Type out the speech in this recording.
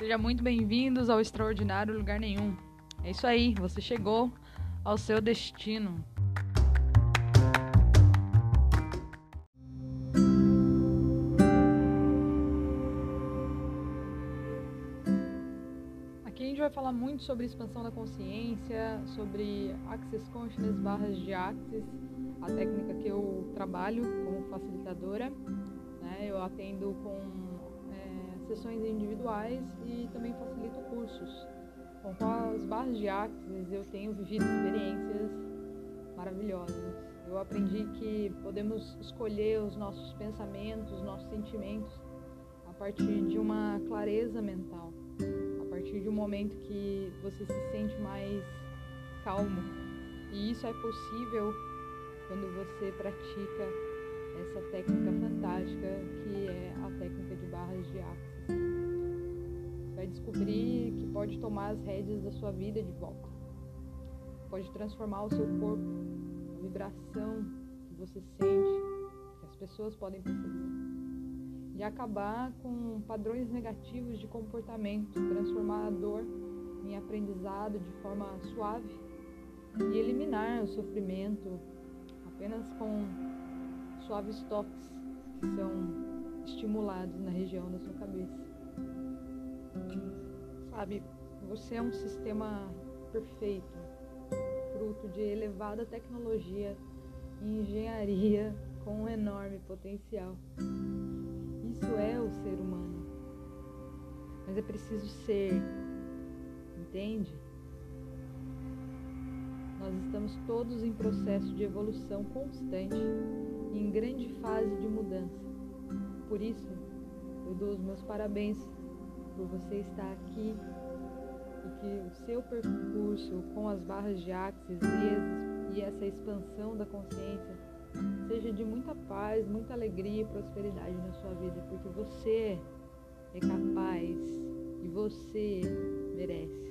Seja muito bem-vindos ao Extraordinário Lugar Nenhum. É isso aí, você chegou ao seu destino. Aqui a gente vai falar muito sobre expansão da consciência, sobre Access Consciousness barras de Access, a técnica que eu trabalho como facilitadora. Né? Eu atendo com sessões individuais e também facilito cursos. Bom, com as barras de Axis eu tenho vivido experiências maravilhosas. Eu aprendi que podemos escolher os nossos pensamentos, os nossos sentimentos a partir de uma clareza mental, a partir de um momento que você se sente mais calmo. E isso é possível quando você pratica essa técnica fantástica que é a técnica de barras de Axis vai descobrir que pode tomar as rédeas da sua vida de volta. Pode transformar o seu corpo, a vibração que você sente, que as pessoas podem perceber. E acabar com padrões negativos de comportamento, transformar a dor em aprendizado de forma suave e eliminar o sofrimento apenas com suaves toques que são estimulados na região da sua cabeça. Sabe, você é um sistema perfeito, fruto de elevada tecnologia e engenharia com um enorme potencial. Isso é o ser humano. Mas é preciso ser, entende? Nós estamos todos em processo de evolução constante grande fase de mudança. Por isso, eu dou os meus parabéns por você estar aqui e que o seu percurso com as barras de Axis e essa expansão da consciência seja de muita paz, muita alegria e prosperidade na sua vida, porque você é capaz e você merece.